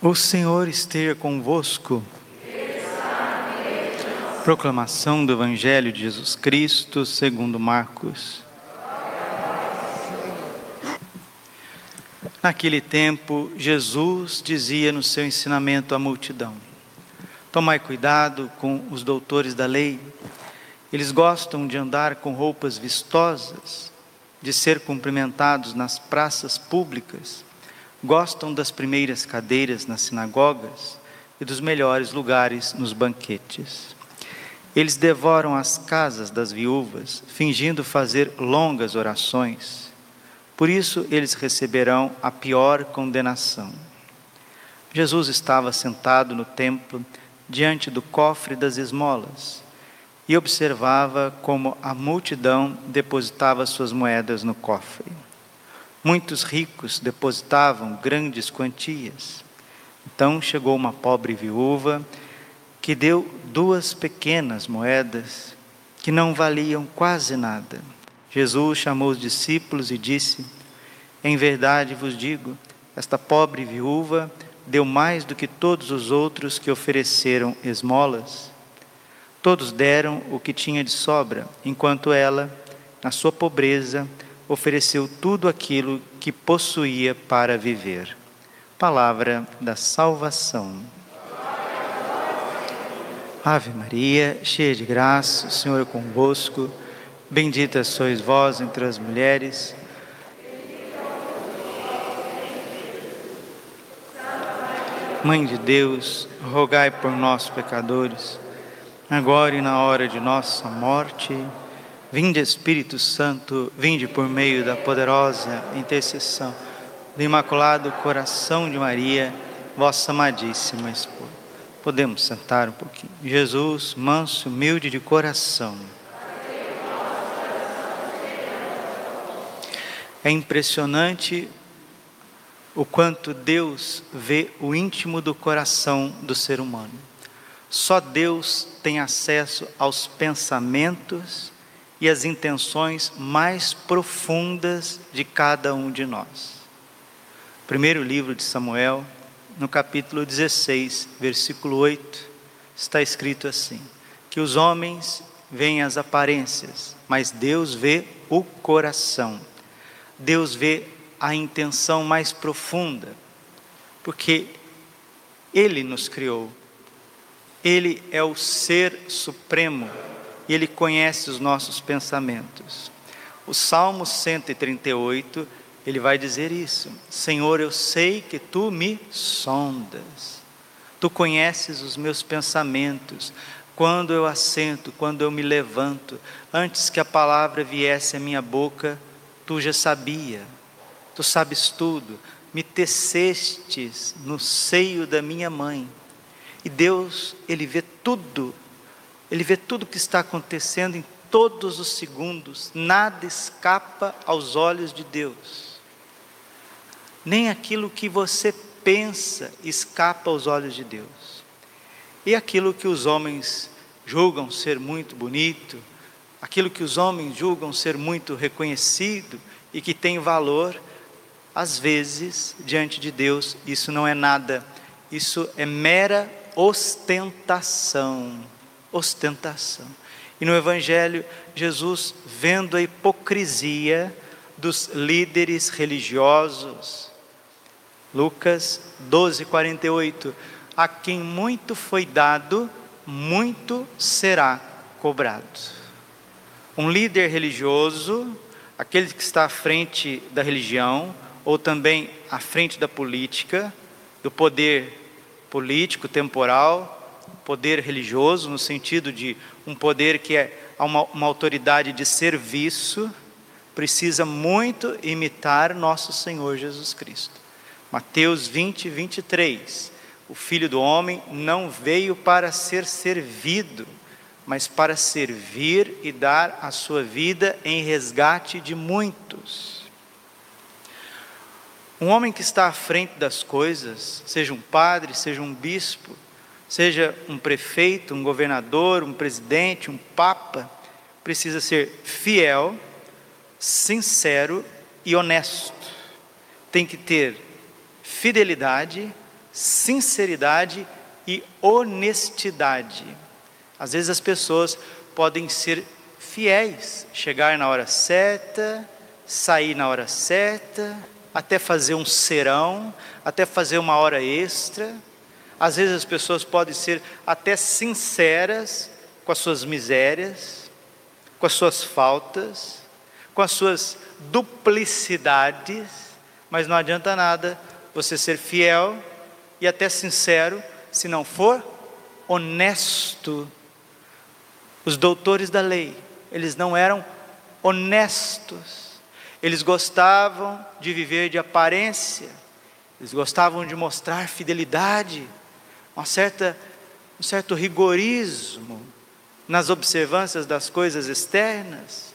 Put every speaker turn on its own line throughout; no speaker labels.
O Senhor esteja convosco. Proclamação do Evangelho de Jesus Cristo, segundo Marcos. Naquele tempo, Jesus dizia no seu ensinamento à multidão: Tomai cuidado com os doutores da lei. Eles gostam de andar com roupas vistosas, de ser cumprimentados nas praças públicas gostam das primeiras cadeiras nas sinagogas e dos melhores lugares nos banquetes. Eles devoram as casas das viúvas, fingindo fazer longas orações. Por isso eles receberão a pior condenação. Jesus estava sentado no templo, diante do cofre das esmolas, e observava como a multidão depositava suas moedas no cofre. Muitos ricos depositavam grandes quantias. Então chegou uma pobre viúva que deu duas pequenas moedas que não valiam quase nada. Jesus chamou os discípulos e disse: Em verdade vos digo, esta pobre viúva deu mais do que todos os outros que ofereceram esmolas. Todos deram o que tinha de sobra, enquanto ela, na sua pobreza, ofereceu tudo aquilo que possuía para viver. Palavra da salvação. Ave Maria, cheia de graça, o Senhor é convosco. Bendita sois vós entre as mulheres. Mãe de Deus, rogai por nós, pecadores, agora e na hora de nossa morte. Vinde Espírito Santo, vinde por meio da poderosa intercessão do Imaculado Coração de Maria, vossa amadíssima esposa. Podemos sentar um pouquinho. Jesus, manso, humilde de coração. É impressionante o quanto Deus vê o íntimo do coração do ser humano. Só Deus tem acesso aos pensamentos e as intenções mais profundas de cada um de nós. Primeiro livro de Samuel, no capítulo 16, versículo 8, está escrito assim: que os homens veem as aparências, mas Deus vê o coração. Deus vê a intenção mais profunda, porque Ele nos criou, Ele é o Ser Supremo, e Ele conhece os nossos pensamentos. O Salmo 138, ele vai dizer isso: Senhor, eu sei que tu me sondas, tu conheces os meus pensamentos, quando eu assento, quando eu me levanto, antes que a palavra viesse à minha boca, tu já sabia, tu sabes tudo, me tecestes no seio da minha mãe. E Deus, Ele vê tudo ele vê tudo o que está acontecendo em todos os segundos, nada escapa aos olhos de Deus. Nem aquilo que você pensa escapa aos olhos de Deus. E aquilo que os homens julgam ser muito bonito, aquilo que os homens julgam ser muito reconhecido e que tem valor, às vezes, diante de Deus, isso não é nada, isso é mera ostentação ostentação. E no Evangelho, Jesus, vendo a hipocrisia dos líderes religiosos, Lucas 12, 48, a quem muito foi dado, muito será cobrado. Um líder religioso, aquele que está à frente da religião, ou também à frente da política, do poder político, temporal, poder religioso, no sentido de um poder que é uma, uma autoridade de serviço, precisa muito imitar nosso Senhor Jesus Cristo. Mateus 20, 23. O filho do homem não veio para ser servido, mas para servir e dar a sua vida em resgate de muitos. Um homem que está à frente das coisas, seja um padre, seja um bispo, seja um prefeito, um governador, um presidente, um papa, precisa ser fiel, sincero e honesto. Tem que ter fidelidade, sinceridade e honestidade. Às vezes as pessoas podem ser fiéis, chegar na hora certa, sair na hora certa, até fazer um serão, até fazer uma hora extra. Às vezes as pessoas podem ser até sinceras com as suas misérias, com as suas faltas, com as suas duplicidades, mas não adianta nada você ser fiel e até sincero se não for honesto. Os doutores da lei, eles não eram honestos. Eles gostavam de viver de aparência. Eles gostavam de mostrar fidelidade, uma certa, um certo rigorismo nas observâncias das coisas externas.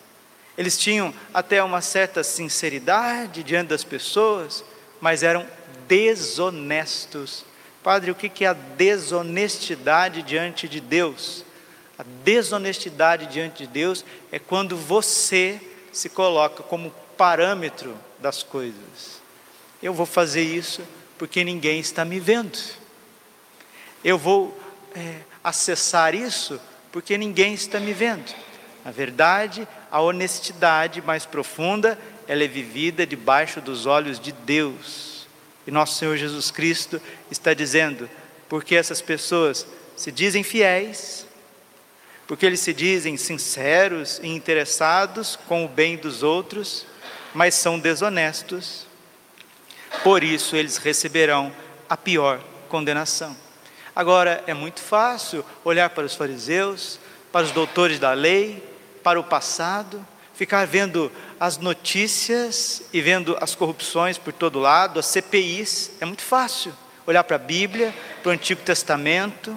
Eles tinham até uma certa sinceridade diante das pessoas, mas eram desonestos. Padre, o que é a desonestidade diante de Deus? A desonestidade diante de Deus é quando você se coloca como parâmetro das coisas. Eu vou fazer isso porque ninguém está me vendo. Eu vou é, acessar isso porque ninguém está me vendo. Na verdade, a honestidade mais profunda, ela é vivida debaixo dos olhos de Deus. E nosso Senhor Jesus Cristo está dizendo: porque essas pessoas se dizem fiéis, porque eles se dizem sinceros e interessados com o bem dos outros, mas são desonestos, por isso eles receberão a pior condenação. Agora, é muito fácil olhar para os fariseus, para os doutores da lei, para o passado ficar vendo as notícias e vendo as corrupções por todo lado, as CPIs, é muito fácil. Olhar para a Bíblia, para o Antigo Testamento,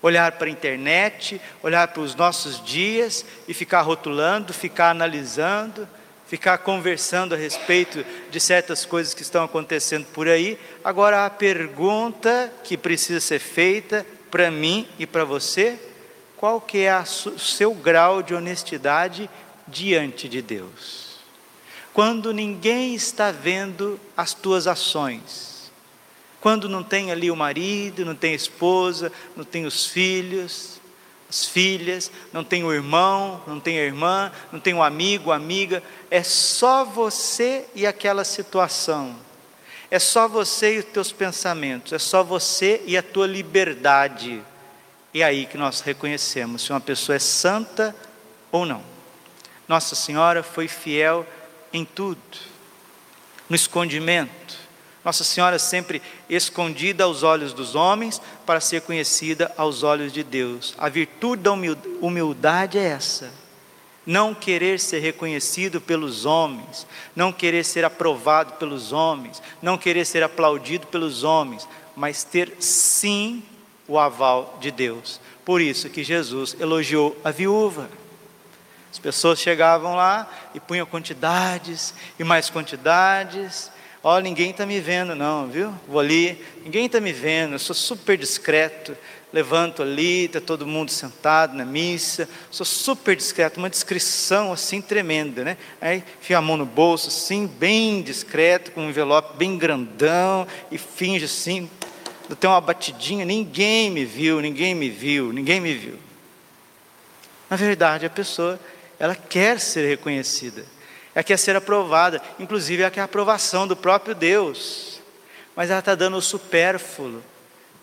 olhar para a internet, olhar para os nossos dias e ficar rotulando, ficar analisando, ficar conversando a respeito de certas coisas que estão acontecendo por aí. Agora, a pergunta que precisa ser feita para mim e para você, qual que é o seu grau de honestidade diante de Deus. Quando ninguém está vendo as tuas ações, quando não tem ali o marido, não tem a esposa, não tem os filhos, as filhas, não tem o irmão, não tem a irmã, não tem o amigo, amiga, é só você e aquela situação. É só você e os teus pensamentos, é só você e a tua liberdade. E é aí que nós reconhecemos se uma pessoa é santa ou não. Nossa Senhora foi fiel em tudo, no escondimento. Nossa Senhora sempre escondida aos olhos dos homens para ser conhecida aos olhos de Deus. A virtude da humildade é essa. Não querer ser reconhecido pelos homens, não querer ser aprovado pelos homens, não querer ser aplaudido pelos homens, mas ter sim o aval de Deus. Por isso que Jesus elogiou a viúva. As pessoas chegavam lá e punham quantidades e mais quantidades. Ó, oh, ninguém está me vendo, não, viu? Vou ali, ninguém está me vendo, eu sou super discreto. Levanto ali, está todo mundo sentado na missa, sou super discreto, uma descrição assim tremenda, né? Aí fio a mão no bolso, assim, bem discreto, com um envelope bem grandão, e finge assim, tem uma batidinha, ninguém me viu, ninguém me viu, ninguém me viu. Na verdade, a pessoa ela quer ser reconhecida, ela quer ser aprovada, inclusive ela quer a aprovação do próprio Deus, mas ela está dando o supérfluo,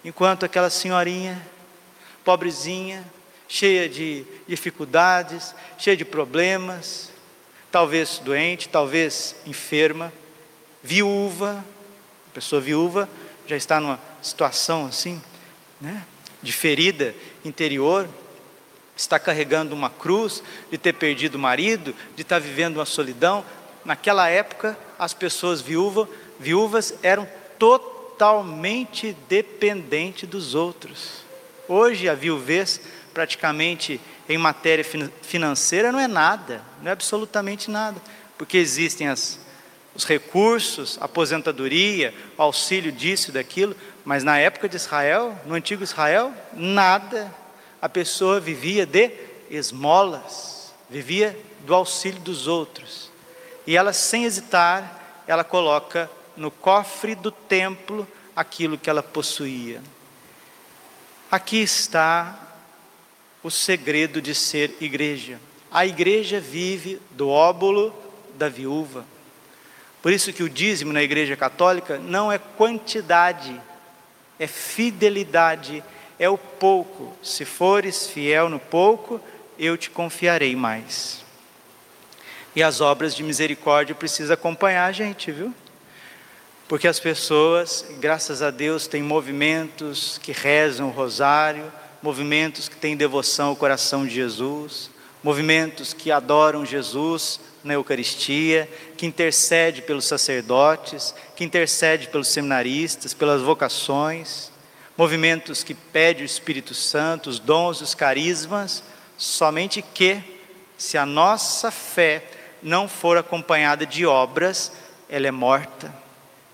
enquanto aquela senhorinha, pobrezinha, cheia de dificuldades, cheia de problemas, talvez doente, talvez enferma, viúva, pessoa viúva já está numa situação assim, né, de ferida interior, está carregando uma cruz, de ter perdido o marido, de estar vivendo uma solidão. Naquela época, as pessoas viúva, viúvas eram totalmente dependentes dos outros. Hoje, a viuvez, praticamente em matéria financeira, não é nada, não é absolutamente nada, porque existem as, os recursos, aposentadoria, auxílio disso e daquilo, mas na época de Israel, no antigo Israel, nada a pessoa vivia de esmolas, vivia do auxílio dos outros. E ela, sem hesitar, ela coloca no cofre do templo aquilo que ela possuía. Aqui está o segredo de ser igreja. A igreja vive do óbolo da viúva. Por isso que o dízimo na igreja católica não é quantidade, é fidelidade, é o pouco. Se fores fiel no pouco, eu te confiarei mais. E as obras de misericórdia precisam acompanhar a gente, viu? Porque as pessoas, graças a Deus, têm movimentos que rezam o rosário, movimentos que têm devoção ao coração de Jesus, movimentos que adoram Jesus na Eucaristia, que intercede pelos sacerdotes, que intercede pelos seminaristas, pelas vocações, movimentos que pede o Espírito Santo, os dons, os carismas, somente que se a nossa fé não for acompanhada de obras, ela é morta.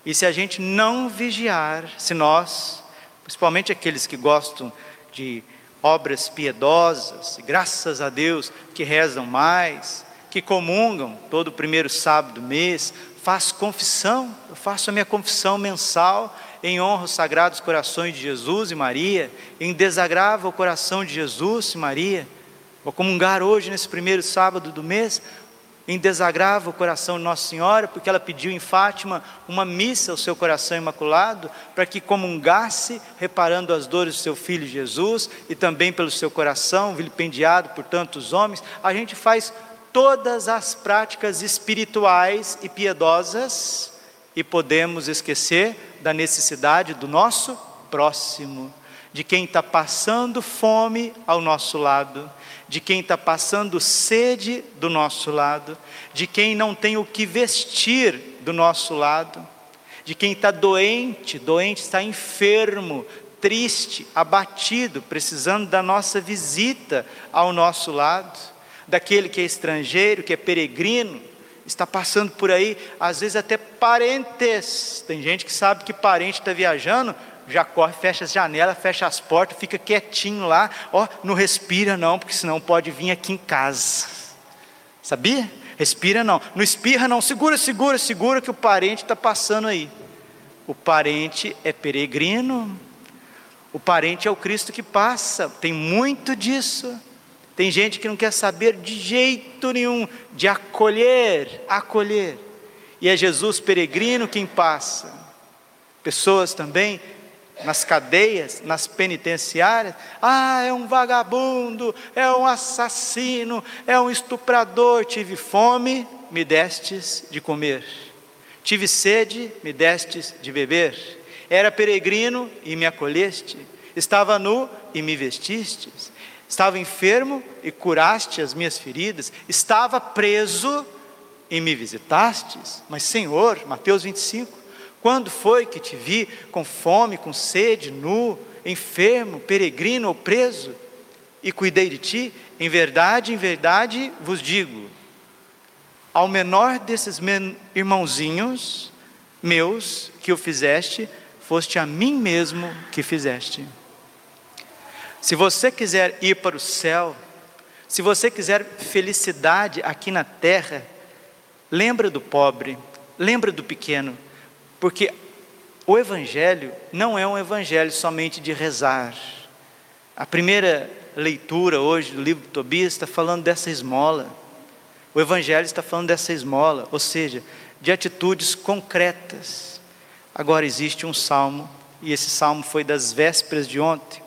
E se a gente não vigiar, se nós, principalmente aqueles que gostam de obras piedosas, graças a Deus, que rezam mais, que comungam todo o primeiro sábado do mês, faz confissão, eu faço a minha confissão mensal em honra aos sagrados corações de Jesus e Maria, em desagravo ao coração de Jesus e Maria. Vou comungar hoje nesse primeiro sábado do mês, em desagravo o coração de Nossa Senhora, porque ela pediu em Fátima uma missa ao seu coração imaculado, para que comungasse, reparando as dores do seu filho Jesus e também pelo seu coração, vilipendiado por tantos homens. A gente faz todas as práticas espirituais e piedosas e podemos esquecer da necessidade do nosso próximo, de quem está passando fome ao nosso lado de quem está passando sede do nosso lado, de quem não tem o que vestir do nosso lado, de quem está doente, doente, está enfermo, triste, abatido, precisando da nossa visita ao nosso lado, daquele que é estrangeiro, que é peregrino, está passando por aí, às vezes até parentes. Tem gente que sabe que parente está viajando, já corre, fecha as janelas, fecha as portas, fica quietinho lá, ó, não respira não, porque senão pode vir aqui em casa. Sabia? Respira não, não espirra não, segura, segura, segura que o parente está passando aí. O parente é peregrino, o parente é o Cristo que passa, tem muito disso. Tem gente que não quer saber de jeito nenhum de acolher, acolher. E é Jesus peregrino quem passa. Pessoas também nas cadeias, nas penitenciárias, ah, é um vagabundo, é um assassino, é um estuprador. Tive fome, me destes de comer. Tive sede, me destes de beber. Era peregrino e me acolheste. Estava nu e me vestistes. Estava enfermo e curaste as minhas feridas. Estava preso e me visitastes. Mas, Senhor, Mateus 25, quando foi que te vi com fome, com sede, nu, enfermo, peregrino ou preso, e cuidei de ti? Em verdade, em verdade vos digo: ao menor desses irmãozinhos meus que o fizeste, foste a mim mesmo que fizeste. Se você quiser ir para o céu, se você quiser felicidade aqui na terra, lembra do pobre, lembra do pequeno porque o Evangelho não é um Evangelho somente de rezar. A primeira leitura hoje do livro de Tobias está falando dessa esmola. O Evangelho está falando dessa esmola, ou seja, de atitudes concretas. Agora existe um salmo, e esse salmo foi das vésperas de ontem.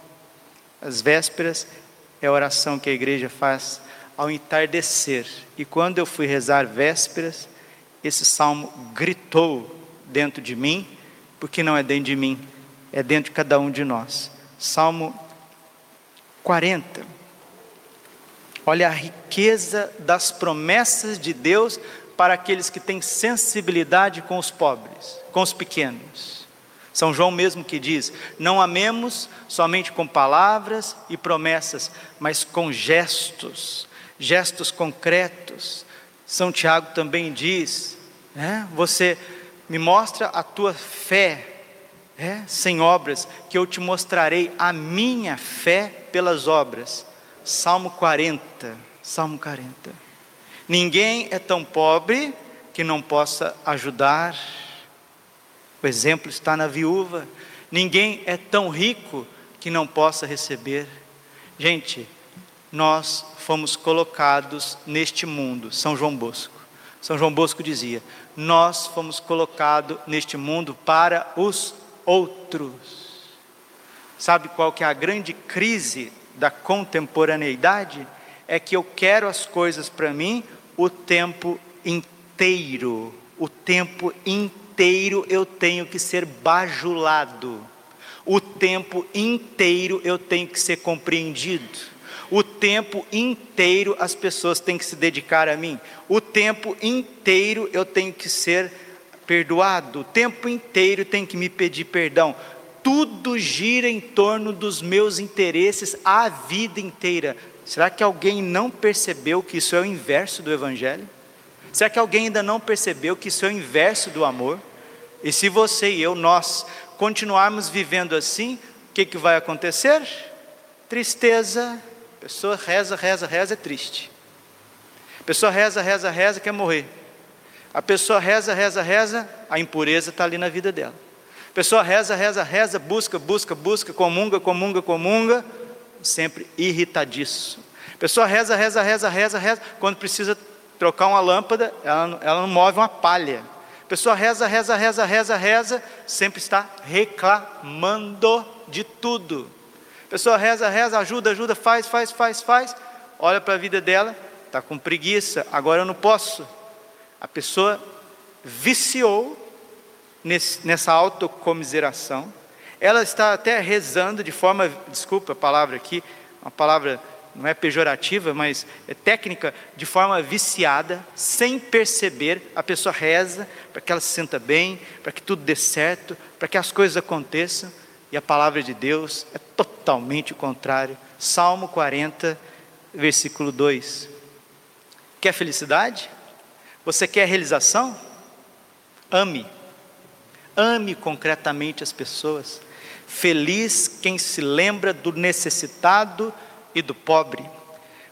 As vésperas é a oração que a igreja faz ao entardecer. E quando eu fui rezar vésperas, esse salmo gritou dentro de mim, porque não é dentro de mim, é dentro de cada um de nós. Salmo 40. Olha a riqueza das promessas de Deus para aqueles que têm sensibilidade com os pobres, com os pequenos. São João mesmo que diz: não amemos somente com palavras e promessas, mas com gestos, gestos concretos. São Tiago também diz: né, você me mostra a tua fé, é, sem obras, que eu te mostrarei a minha fé pelas obras. Salmo 40, Salmo 40. Ninguém é tão pobre que não possa ajudar. O exemplo está na viúva. Ninguém é tão rico que não possa receber. Gente, nós fomos colocados neste mundo, São João Bosco. São João Bosco dizia: Nós fomos colocados neste mundo para os outros. Sabe qual que é a grande crise da contemporaneidade? É que eu quero as coisas para mim o tempo inteiro. O tempo inteiro eu tenho que ser bajulado. O tempo inteiro eu tenho que ser compreendido. O tempo inteiro as pessoas têm que se dedicar a mim. O tempo inteiro eu tenho que ser perdoado. O tempo inteiro tem que me pedir perdão. Tudo gira em torno dos meus interesses a vida inteira. Será que alguém não percebeu que isso é o inverso do Evangelho? Será que alguém ainda não percebeu que isso é o inverso do amor? E se você e eu, nós, continuarmos vivendo assim, o que, que vai acontecer? Tristeza. A pessoa reza, reza, reza, é triste. A pessoa reza, reza, reza, quer morrer. A pessoa reza, reza, reza, a impureza está ali na vida dela. A pessoa reza, reza, reza, busca, busca, busca, comunga, comunga, comunga, sempre irritadíssimo. A pessoa reza, reza, reza, reza, reza, quando precisa trocar uma lâmpada, ela, ela não move uma palha. A pessoa reza, reza, reza, reza, reza, sempre está reclamando de tudo. A pessoa reza, reza, ajuda, ajuda, faz, faz, faz, faz. Olha para a vida dela, está com preguiça, agora eu não posso. A pessoa viciou nesse, nessa autocomiseração. Ela está até rezando de forma, desculpa a palavra aqui, uma palavra não é pejorativa, mas é técnica, de forma viciada, sem perceber, a pessoa reza para que ela se sinta bem, para que tudo dê certo, para que as coisas aconteçam, e a palavra de Deus é totalmente o contrário. Salmo 40, versículo 2. Quer felicidade? Você quer realização? Ame. Ame concretamente as pessoas. Feliz quem se lembra do necessitado e do pobre,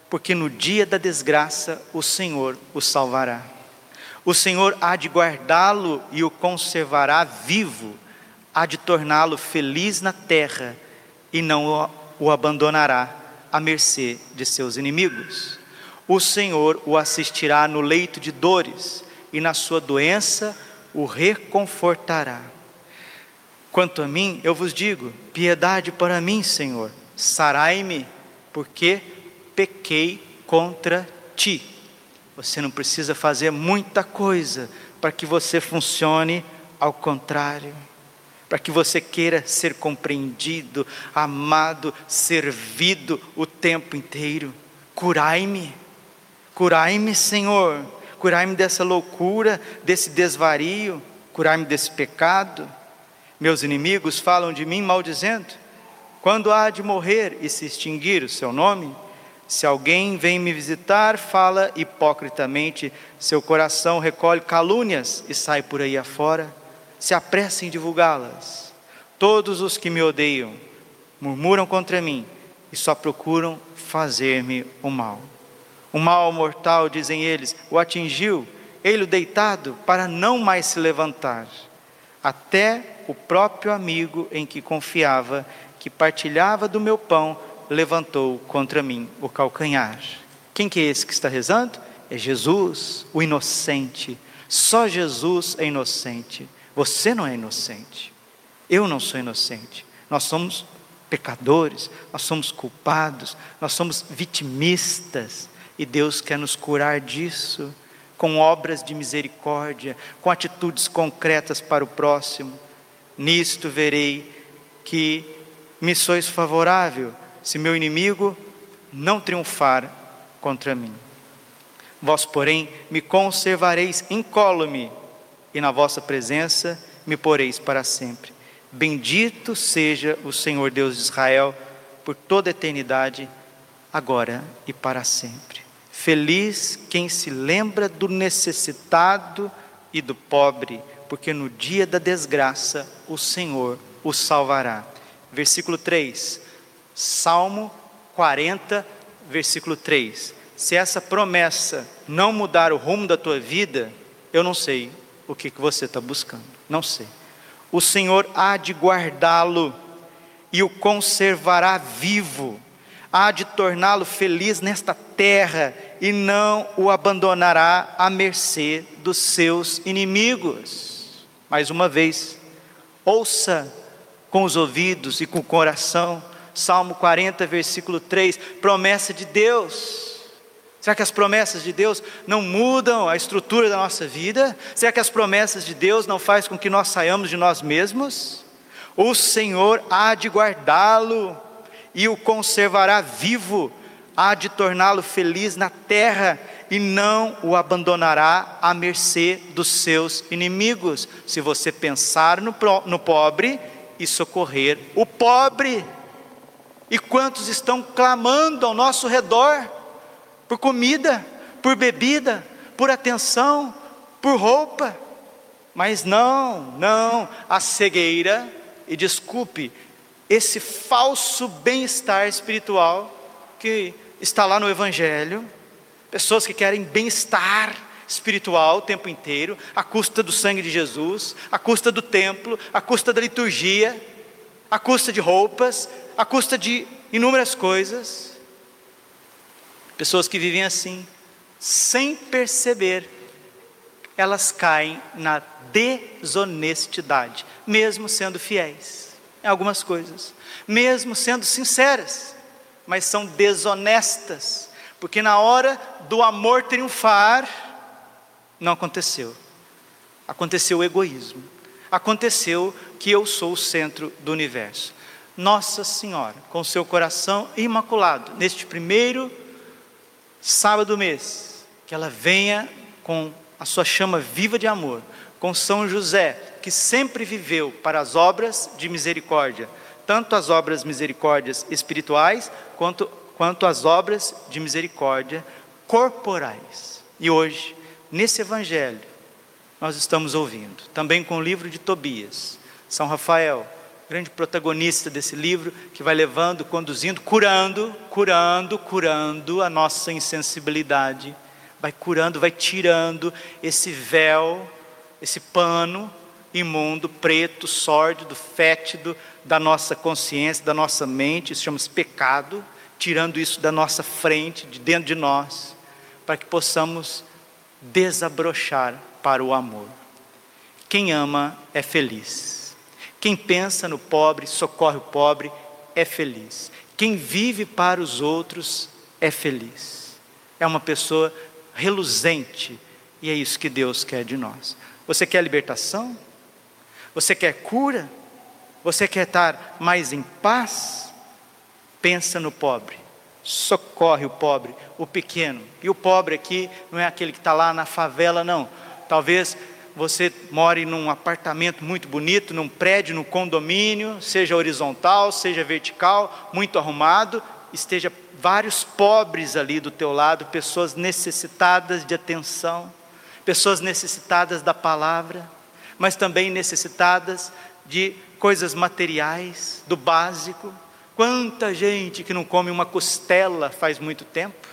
porque no dia da desgraça o Senhor o salvará. O Senhor há de guardá-lo e o conservará vivo, há de torná-lo feliz na terra e não o, abandonará à mercê de seus inimigos. O Senhor o assistirá no leito de dores e na sua doença o reconfortará. Quanto a mim, eu vos digo: piedade para mim, Senhor, sarai-me porque pequei contra ti. Você não precisa fazer muita coisa para que você funcione ao contrário, para que você queira ser compreendido, amado, servido o tempo inteiro. Curai-me, curai-me, Senhor, curai-me dessa loucura, desse desvario, curai-me desse pecado. Meus inimigos falam de mim maldizendo quando há de morrer e se extinguir o seu nome? Se alguém vem me visitar, fala hipocritamente, seu coração recolhe calúnias e sai por aí afora, se apressa em divulgá-las. Todos os que me odeiam murmuram contra mim e só procuram fazer-me o mal. O mal mortal, dizem eles, o atingiu, ele deitado para não mais se levantar. Até o próprio amigo em que confiava que partilhava do meu pão, levantou contra mim o calcanhar. Quem que é esse que está rezando? É Jesus, o inocente. Só Jesus é inocente. Você não é inocente. Eu não sou inocente. Nós somos pecadores, nós somos culpados, nós somos vitimistas. E Deus quer nos curar disso, com obras de misericórdia, com atitudes concretas para o próximo. Nisto verei que me sois favorável, se meu inimigo não triunfar contra mim. Vós, porém, me conservareis incólume, e na vossa presença me poreis para sempre. Bendito seja o Senhor Deus de Israel, por toda a eternidade, agora e para sempre. Feliz quem se lembra do necessitado e do pobre, porque no dia da desgraça o Senhor o salvará versículo 3. Salmo 40, versículo 3. Se essa promessa não mudar o rumo da tua vida, eu não sei o que, que você está buscando. Não sei. o Senhor há de guardá-lo e o conservará vivo, há de torná-lo feliz nesta terra e não o abandonará à mercê dos seus inimigos. Mais uma vez, ouça com os ouvidos e com o coração, Salmo 40, versículo 3, promessa de Deus. Será que as promessas de Deus não mudam a estrutura da nossa vida? Será que as promessas de Deus não fazem com que nós saiamos de nós mesmos? O Senhor há de guardá-lo e o conservará vivo, há de torná-lo feliz na terra e não o abandonará à mercê dos seus inimigos. Se você pensar no, no pobre e socorrer o pobre. E quantos estão clamando ao nosso redor? por comida, por bebida, por atenção, por roupa. Mas não, não, a cegueira, e desculpe, esse falso bem-estar espiritual que está lá no Evangelho, pessoas que querem bem-estar espiritual o tempo inteiro, à custa do sangue de Jesus, à custa do templo, à custa da liturgia, à custa de roupas, à custa de inúmeras coisas. Pessoas que vivem assim, sem perceber, elas caem na desonestidade, mesmo sendo fiéis em algumas coisas, mesmo sendo sinceras, mas são desonestas, porque na hora do amor triunfar, não aconteceu. Aconteceu o egoísmo. Aconteceu que eu sou o centro do universo. Nossa Senhora, com seu coração imaculado, neste primeiro sábado do mês, que ela venha com a sua chama viva de amor, com São José, que sempre viveu para as obras de misericórdia, tanto as obras misericórdias espirituais, quanto, quanto as obras de misericórdia corporais. E hoje, nesse Evangelho, nós estamos ouvindo, também com o livro de Tobias, São Rafael, grande protagonista desse livro, que vai levando, conduzindo, curando, curando, curando a nossa insensibilidade, vai curando, vai tirando esse véu, esse pano imundo, preto, sórdido, fétido da nossa consciência, da nossa mente, isso chama-se pecado, tirando isso da nossa frente, de dentro de nós, para que possamos desabrochar para o amor. Quem ama é feliz. Quem pensa no pobre, socorre o pobre, é feliz. Quem vive para os outros é feliz. É uma pessoa reluzente e é isso que Deus quer de nós. Você quer libertação? Você quer cura? Você quer estar mais em paz? Pensa no pobre, socorre o pobre, o pequeno. E o pobre aqui não é aquele que está lá na favela, não. Talvez você more num apartamento muito bonito, num prédio, num condomínio, seja horizontal, seja vertical, muito arrumado, esteja vários pobres ali do teu lado, pessoas necessitadas de atenção, pessoas necessitadas da palavra, mas também necessitadas de coisas materiais, do básico. Quanta gente que não come uma costela faz muito tempo?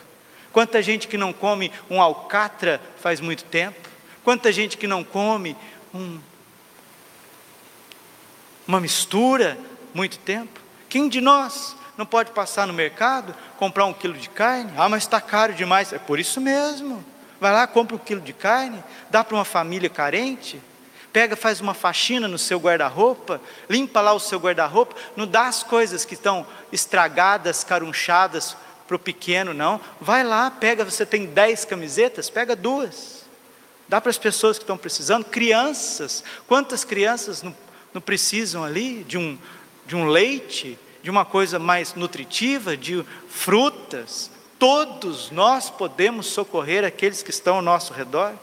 Quanta gente que não come um alcatra faz muito tempo? Quanta gente que não come um, uma mistura muito tempo. Quem de nós não pode passar no mercado, comprar um quilo de carne? Ah, mas está caro demais. É por isso mesmo. Vai lá, compra um quilo de carne, dá para uma família carente, pega, faz uma faxina no seu guarda-roupa, limpa lá o seu guarda-roupa, não dá as coisas que estão estragadas, carunchadas para o pequeno, não. Vai lá, pega, você tem dez camisetas, pega duas. Dá para as pessoas que estão precisando, crianças, quantas crianças não, não precisam ali de um, de um leite, de uma coisa mais nutritiva, de frutas, todos nós podemos socorrer aqueles que estão ao nosso redor,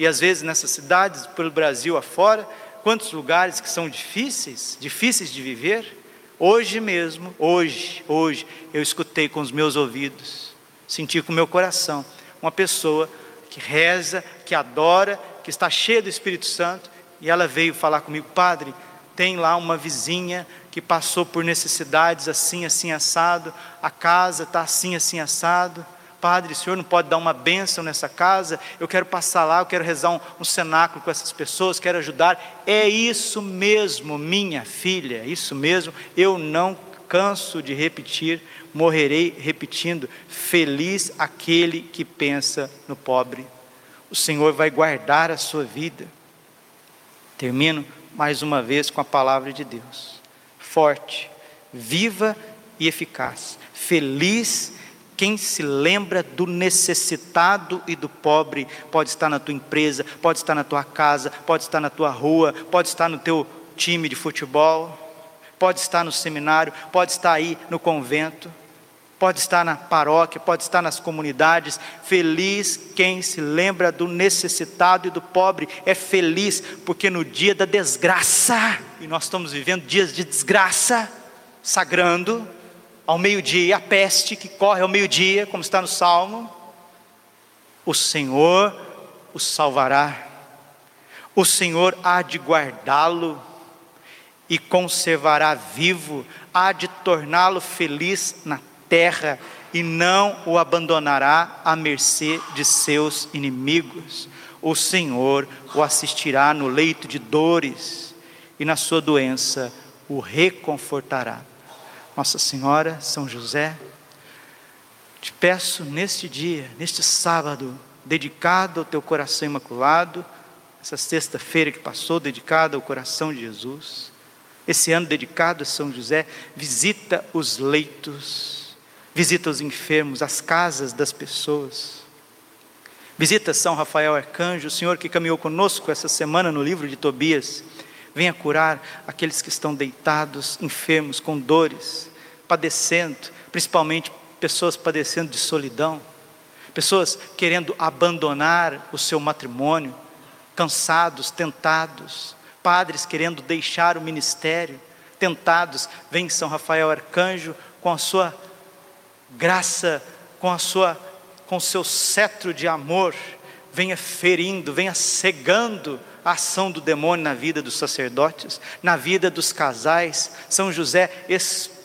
e às vezes nessas cidades, pelo Brasil afora, quantos lugares que são difíceis, difíceis de viver, hoje mesmo, hoje, hoje, eu escutei com os meus ouvidos, senti com o meu coração, uma pessoa que reza, que adora, que está cheia do Espírito Santo, e ela veio falar comigo, padre, tem lá uma vizinha que passou por necessidades assim, assim, assado, a casa está assim, assim, assado, Padre, o senhor não pode dar uma bênção nessa casa? Eu quero passar lá, eu quero rezar um, um cenáculo com essas pessoas, quero ajudar. É isso mesmo, minha filha, é isso mesmo. Eu não canso de repetir, morrerei repetindo: feliz aquele que pensa no pobre. O Senhor vai guardar a sua vida. Termino mais uma vez com a palavra de Deus. Forte, viva e eficaz. Feliz quem se lembra do necessitado e do pobre, pode estar na tua empresa, pode estar na tua casa, pode estar na tua rua, pode estar no teu time de futebol, pode estar no seminário, pode estar aí no convento, pode estar na paróquia, pode estar nas comunidades. Feliz quem se lembra do necessitado e do pobre, é feliz, porque no dia da desgraça, e nós estamos vivendo dias de desgraça, sagrando, ao meio-dia, a peste que corre ao meio-dia, como está no Salmo, o Senhor o salvará, o Senhor há de guardá-lo e conservará vivo, há de torná-lo feliz na terra e não o abandonará à mercê de seus inimigos. O Senhor o assistirá no leito de dores e na sua doença o reconfortará. Nossa Senhora, São José, te peço neste dia, neste sábado, dedicado ao teu coração imaculado, essa sexta-feira que passou, dedicada ao coração de Jesus, esse ano dedicado a São José, visita os leitos, visita os enfermos, as casas das pessoas. Visita São Rafael Arcanjo, o Senhor que caminhou conosco essa semana no livro de Tobias. Venha curar aqueles que estão deitados, enfermos, com dores padecendo, principalmente pessoas padecendo de solidão, pessoas querendo abandonar o seu matrimônio, cansados, tentados, padres querendo deixar o ministério, tentados, vem São Rafael Arcanjo com a sua graça, com a sua com o seu cetro de amor, venha ferindo, venha cegando a ação do demônio na vida dos sacerdotes, na vida dos casais. São José,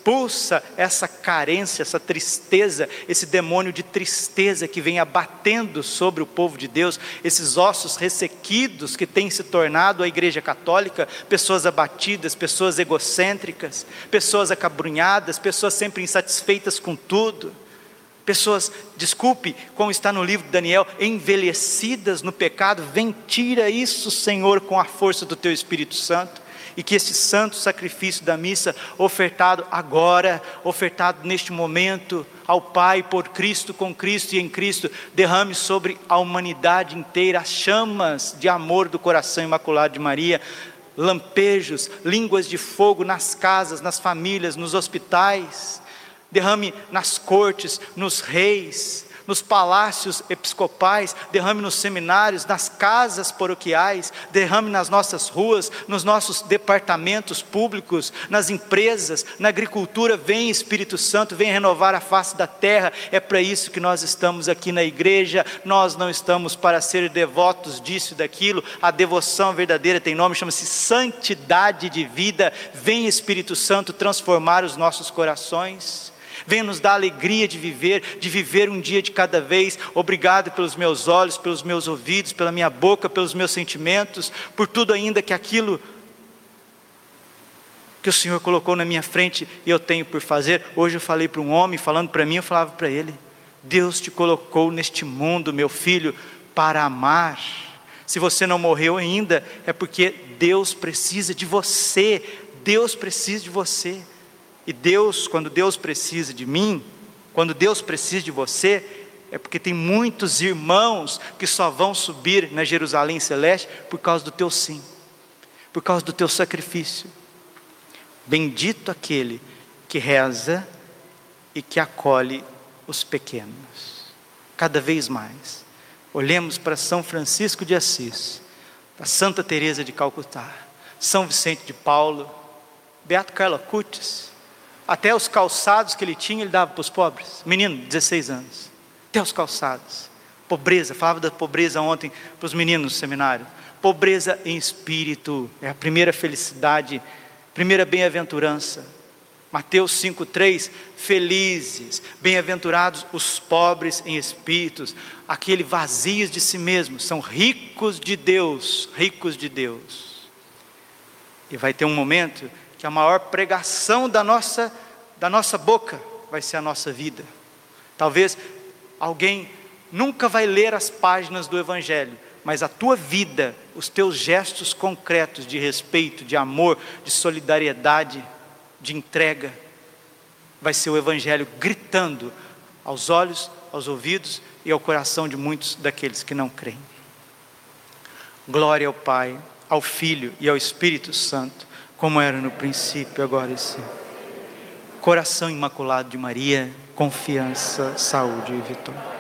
expulsa essa carência, essa tristeza, esse demônio de tristeza que vem abatendo sobre o povo de Deus, esses ossos ressequidos que têm se tornado a Igreja Católica, pessoas abatidas, pessoas egocêntricas, pessoas acabrunhadas, pessoas sempre insatisfeitas com tudo. Pessoas, desculpe, como está no livro de Daniel, envelhecidas no pecado, vem, tira isso, Senhor, com a força do Teu Espírito Santo e que este santo sacrifício da missa, ofertado agora, ofertado neste momento ao Pai por Cristo, com Cristo e em Cristo, derrame sobre a humanidade inteira as chamas de amor do coração imaculado de Maria, lampejos, línguas de fogo nas casas, nas famílias, nos hospitais, derrame nas cortes, nos reis, nos palácios episcopais, derrame nos seminários, nas casas paroquiais, derrame nas nossas ruas, nos nossos departamentos públicos, nas empresas, na agricultura. Vem Espírito Santo, vem renovar a face da terra. É para isso que nós estamos aqui na igreja. Nós não estamos para ser devotos disso e daquilo. A devoção verdadeira tem nome, chama-se santidade de vida. Vem Espírito Santo transformar os nossos corações. Venha nos dar alegria de viver, de viver um dia de cada vez. Obrigado pelos meus olhos, pelos meus ouvidos, pela minha boca, pelos meus sentimentos, por tudo ainda que aquilo que o Senhor colocou na minha frente e eu tenho por fazer. Hoje eu falei para um homem, falando para mim, eu falava para ele: Deus te colocou neste mundo, meu filho, para amar. Se você não morreu ainda, é porque Deus precisa de você. Deus precisa de você. E Deus, quando Deus precisa de mim, quando Deus precisa de você, é porque tem muitos irmãos que só vão subir na Jerusalém celeste por causa do teu sim, por causa do teu sacrifício. Bendito aquele que reza e que acolhe os pequenos. Cada vez mais. Olhemos para São Francisco de Assis, para Santa Teresa de Calcutá, São Vicente de Paulo, Beato Carlo Acutis, até os calçados que ele tinha, ele dava para os pobres. Menino, 16 anos. Até os calçados. Pobreza, falava da pobreza ontem para os meninos no seminário. Pobreza em espírito é a primeira felicidade, primeira bem-aventurança. Mateus 5,3: Felizes, bem-aventurados os pobres em espíritos, aqueles vazios de si mesmos, são ricos de Deus, ricos de Deus. E vai ter um momento que a maior pregação da nossa, da nossa boca vai ser a nossa vida. Talvez alguém nunca vai ler as páginas do Evangelho, mas a tua vida, os teus gestos concretos de respeito, de amor, de solidariedade, de entrega, vai ser o Evangelho gritando aos olhos, aos ouvidos e ao coração de muitos daqueles que não creem. Glória ao Pai, ao Filho e ao Espírito Santo, como era no princípio, agora e. Coração imaculado de Maria, confiança, saúde e vitória.